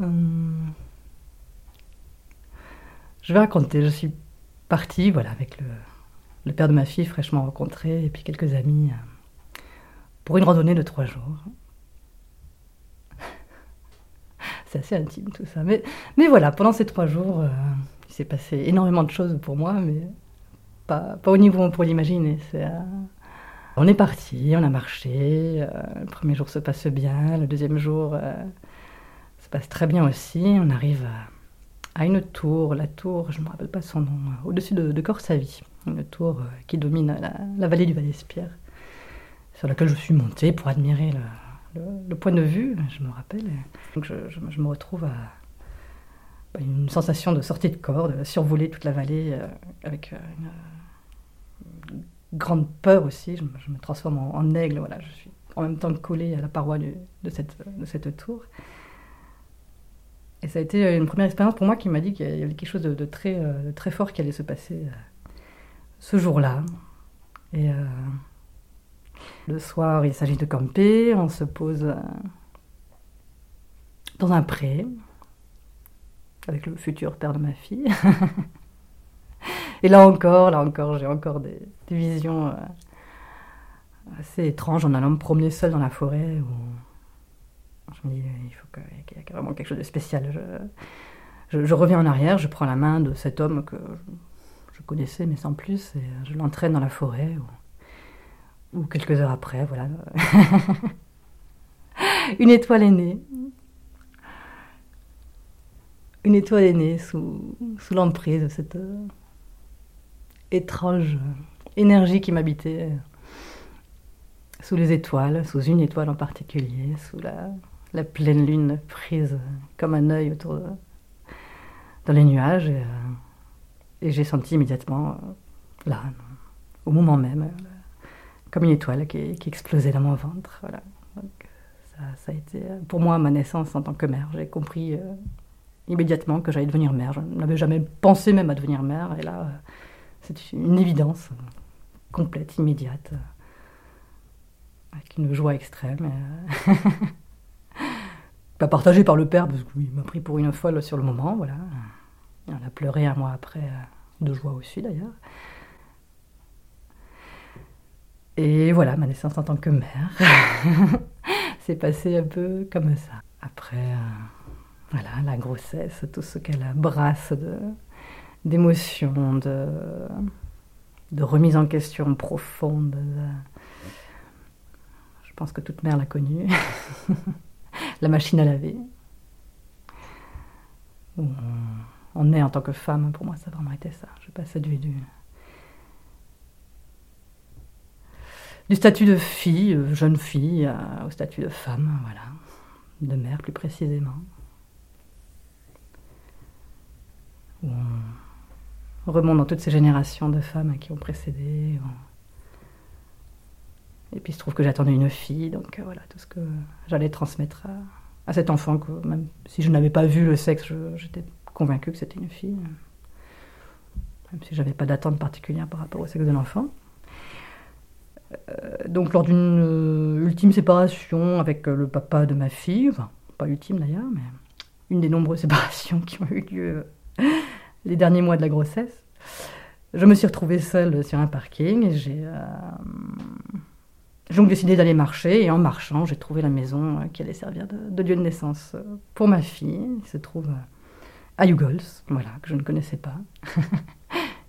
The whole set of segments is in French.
Hum. Je vais raconter, je suis partie voilà, avec le, père de ma fille fraîchement rencontré et puis quelques amis euh, pour une randonnée de trois jours. C'est assez intime tout ça. Mais, mais voilà, pendant ces trois jours, euh, il s'est passé énormément de choses pour moi, mais pas, pas au niveau où on pourrait l'imaginer. Euh, On est parti, on a marché. le premier jour se passe bien, le deuxième jour passe très bien aussi. On arrive à, une tour, la tour, je ne me rappelle pas son nom, au-dessus de, de Corsavie une tour euh, qui domine la, vallée du Val-Espierre, sur laquelle je suis montée pour admirer le, point de vue, je me rappelle. Donc je, me retrouve à bah, une sensation de sortie de corps, de survoler toute la vallée euh, avec euh, une, grande peur aussi. Je, me transforme en, aigle, voilà, je suis en même temps collée à la paroi de, cette, de cette tour. Et ça a été une première expérience pour moi qui m'a dit qu'il y avait quelque chose de, très, de très fort qui allait se passer ce jour-là. Et euh, le soir, il s'agit de camper. On se pose euh, dans un pré avec le futur père de ma fille. Et là encore, là encore, j'ai encore des, visions euh, assez étranges en allant me promener seul dans la forêt. Je me dis, il faut qu'il y ait vraiment quelque chose de spécial. je, reviens en arrière, je prends la main de cet homme que je connaissais, mais sans plus, et euh, je l'entraîne dans la forêt, ou, quelques heures après, voilà. Une étoile est née. Une étoile est née sous, sous l'emprise de cette euh, étrange énergie qui m'habitait sous les étoiles, sous une étoile en particulier, sous la, la pleine lune prise comme un œil autour de, dans les nuages. Et, euh, j'ai senti immédiatement, euh, là, au moment même, euh, comme une étoile qui, explosait dans mon ventre. Voilà. ça, a été pour moi ma naissance en tant que mère. J'ai compris immédiatement que j'allais devenir mère. Je n'avais jamais pensé même à devenir mère. Et là, c'est une évidence complète, immédiate, avec une joie extrême. Pas partagée par le père, parce qu'il m'a pris pour une folle sur le moment. Voilà. On a pleuré un mois après de joie aussi d'ailleurs. Et voilà, ma naissance en tant que mère s'est passée un peu comme ça. Après, euh, voilà, la grossesse, tout ce qu'elle brasse d'émotions, de, de, remise en question profonde. je pense que toute mère l'a connue. la machine à laver on est en tant que femme, pour moi, ça a vraiment été ça. Je passe du, du, du statut de fille, euh, jeune fille, au statut de femme, voilà, de mère plus précisément. on remonte dans toutes ces générations de femmes qui ont précédé. Et puis il se trouve que j'attendais une fille, donc euh, voilà, tout ce que j'allais transmettre à, cet enfant, que même si je n'avais pas vu le sexe, j'étais convaincu que c'était une fille, même si j'avais pas d'attente particulière par rapport au sexe de l'enfant. Euh, donc lors d'une euh, ultime séparation avec euh, le papa de ma fille, enfin pas ultime d'ailleurs, mais une des nombreuses séparations qui ont eu lieu les derniers mois de la grossesse, je me suis retrouvée seule sur un parking et j'ai donc décidé d'aller marcher et en marchant j'ai trouvé la maison qui allait servir de, lieu de naissance pour ma fille. Il se trouve à Yugols, voilà, que je ne connaissais pas.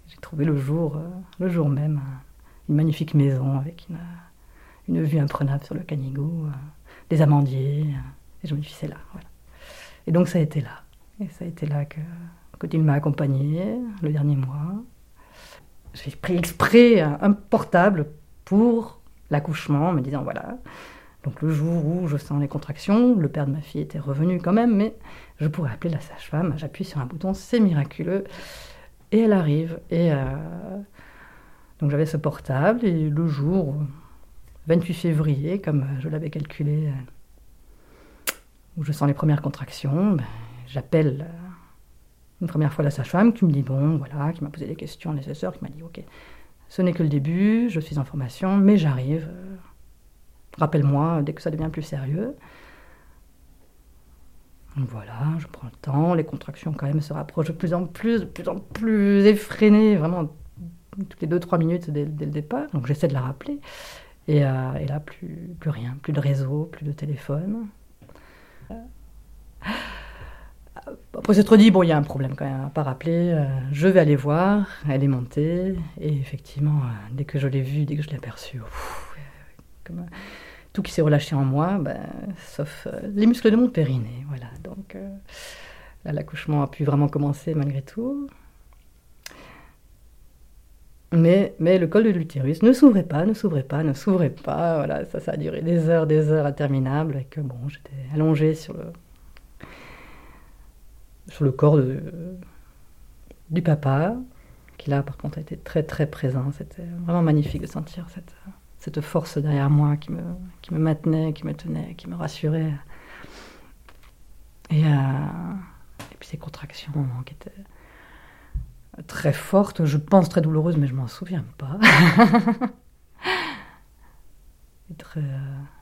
J'ai trouvé le jour, euh, le jour même euh, une magnifique maison avec une, vue imprenable sur le Canigou, euh, des amandiers, et je me suis dit, c'est là. Et donc ça a été là. Et ça a été là que, quand il m'a accompagné le dernier mois. J'ai pris exprès un portable pour l'accouchement, en me disant, voilà, donc le jour où je sens les contractions, le père de ma fille était revenu quand même, mais je pourrais appeler la sage-femme, j'appuie sur un bouton, c'est miraculeux, et elle arrive. Et euh, donc j'avais ce portable, et le jour 28 février, comme je l'avais calculé, euh, où je sens les premières contractions, ben, j'appelle euh, une première fois la sage-femme qui me dit bon, voilà, qui m'a posé les questions nécessaires, qui m'a dit ok, ce n'est que le début, je suis en formation, mais j'arrive. Rappelle-moi dès que ça devient plus sérieux. Voilà, je prends le temps, les contractions quand même se rapprochent de plus en plus, de plus en plus effrénées, vraiment toutes les 2-3 minutes dès, le départ. Donc j'essaie de la rappeler. Et, euh, là, plus rien, plus de réseau, plus de téléphone. Après s'être dit, bon, il y a un problème quand même à pas rappeler, euh, je vais aller voir, elle est montée, et effectivement, euh, dès que je l'ai vue, dès que je l'ai aperçue, euh, tout qui s'est relâché en moi, ben, sauf les muscles de mon périnée, voilà. Donc là, l'accouchement a pu vraiment commencer malgré tout. Mais, mais le col de l'utérus ne s'ouvrait pas, ne s'ouvrait pas, ne s'ouvrait pas. Voilà, ça, ça a duré des heures, des heures interminables. Et que bon, j'étais allongée sur le, sur le corps du papa, qui là par contre a été très très présent. C'était vraiment magnifique de sentir cette, cette force derrière moi qui me, qui me maintenait, qui me tenait, qui me rassurait. Et, euh, puis ces contractions qui étaient très fortes, je pense très douloureuses, mais je m'en souviens pas. et très,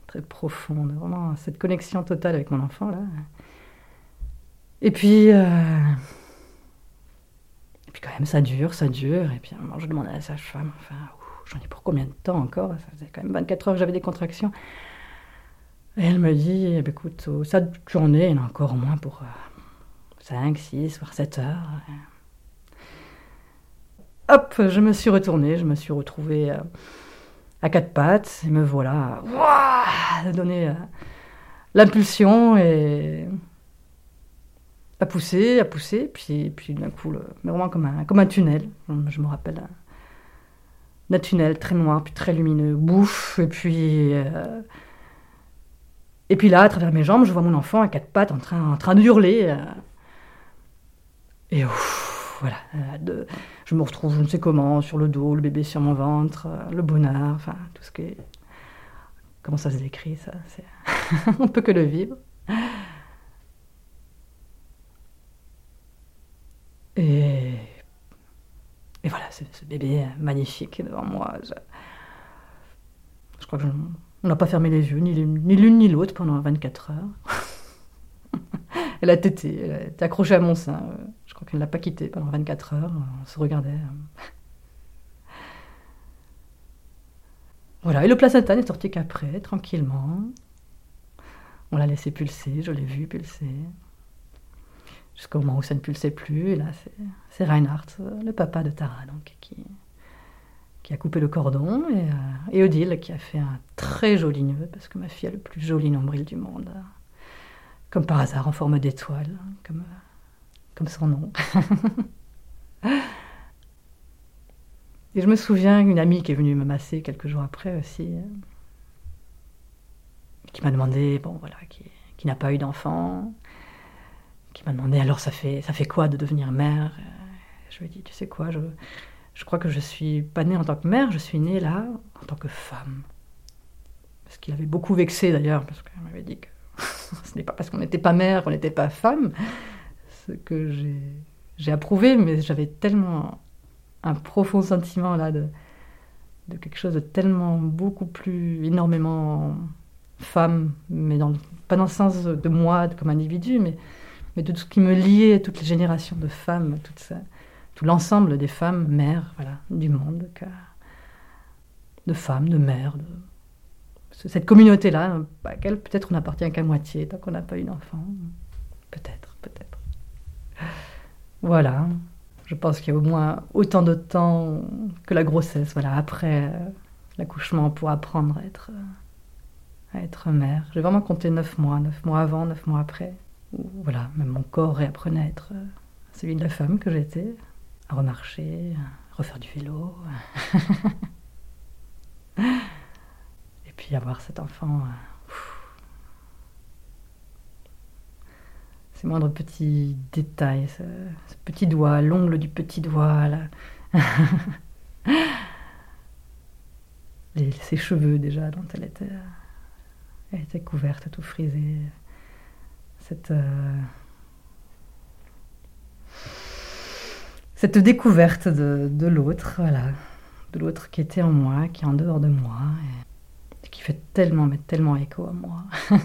très profonde, vraiment cette connexion totale avec mon enfant là. Et puis, euh, puis quand même, ça dure, ça dure. Et puis je demande à la sage-femme, enfin, j'en ai pour combien de temps encore? Ça faisait quand même 24 heures que j'avais des contractions. Et elle me dit, eh ben, écoute, ça journée, il en a encore au moins pour 5, 6, voire 7 heures. Hop, je me suis retournée, je me suis retrouvée euh, à quatre pattes, et me voilà, à donner euh, l'impulsion et à pousser, à pousser, puis, puis d'un coup, mais vraiment comme un, comme un tunnel. Je me rappelle un, tunnel très noir, puis très lumineux, bouffe, et puis. Euh, et puis là, à travers mes jambes, je vois mon enfant à quatre pattes en train, en train de hurler. Euh, et ouf, voilà. Euh, je me retrouve, je ne sais comment, sur le dos, le bébé sur mon ventre, le bonheur, enfin, tout ce qui Comment ça se décrit, ça On peut que le vivre. Et, et voilà, ce, bébé magnifique devant moi. Je, crois que n'a pas fermé les yeux, ni l'une ni l'autre pendant 24 heures. elle a tété, elle était accrochée à mon sein. Je crois qu'elle ne l'a pas quitté pendant 24 heures. On se regardait. Voilà, et le placenta n'est sorti qu'après, tranquillement. On l'a laissé pulser, je l'ai vu pulser jusqu'au moment où ça ne pulsait plus. Et là, c'est Reinhardt, le papa de Tara, donc, qui, a coupé le cordon, et, euh, et, Odile qui a fait un très joli nœud, parce que ma fille a le plus joli nombril du monde, comme par hasard en forme d'étoile, comme, son nom. et je me souviens une amie qui est venue me masser quelques jours après aussi, qui m'a demandé, bon voilà, qui n'a pas eu d'enfant, qui m'a demandé alors ça fait, ça fait quoi de devenir mère? Je lui ai dit, tu sais quoi, je, je crois que je suis pas née en tant que mère, je suis née là en tant que femme. Ce qui avait beaucoup vexé d'ailleurs, parce qu'elle m'avait dit que ce n'est pas parce qu'on n'était pas mère qu'on n'était pas femme. Ce que j'ai approuvé, mais j'avais tellement un profond sentiment là de, de quelque chose de tellement beaucoup plus énormément femme, mais dans, pas dans le sens de moi comme individu, mais mais de tout ce qui me liait, toutes les générations de femmes, tout, l'ensemble des femmes mères voilà, du monde, de femmes, de mères, de, cette communauté-là, à laquelle peut-être on n'appartient qu'à moitié tant qu'on n'a pas eu d'enfant. Peut-être, peut-être. Voilà, je pense qu'il y a au moins autant de temps que la grossesse, voilà, après euh, l'accouchement pour apprendre à être, à être mère. J'ai vraiment compté neuf mois, neuf mois avant, neuf mois après voilà, même mon corps réapprenait à être euh, celui de la femme que j'étais, à remarcher, à refaire du vélo. Et puis avoir cet enfant. Euh, ces moindres petits détails, ce, petit doigt, l'ongle du petit doigt, là. ses cheveux déjà dont elle était, elle était couverte, tout frisée cette, euh, cette découverte de, de l'autre, voilà, de l'autre qui était en moi, qui est en dehors de moi, et qui fait tellement, mais tellement écho à moi.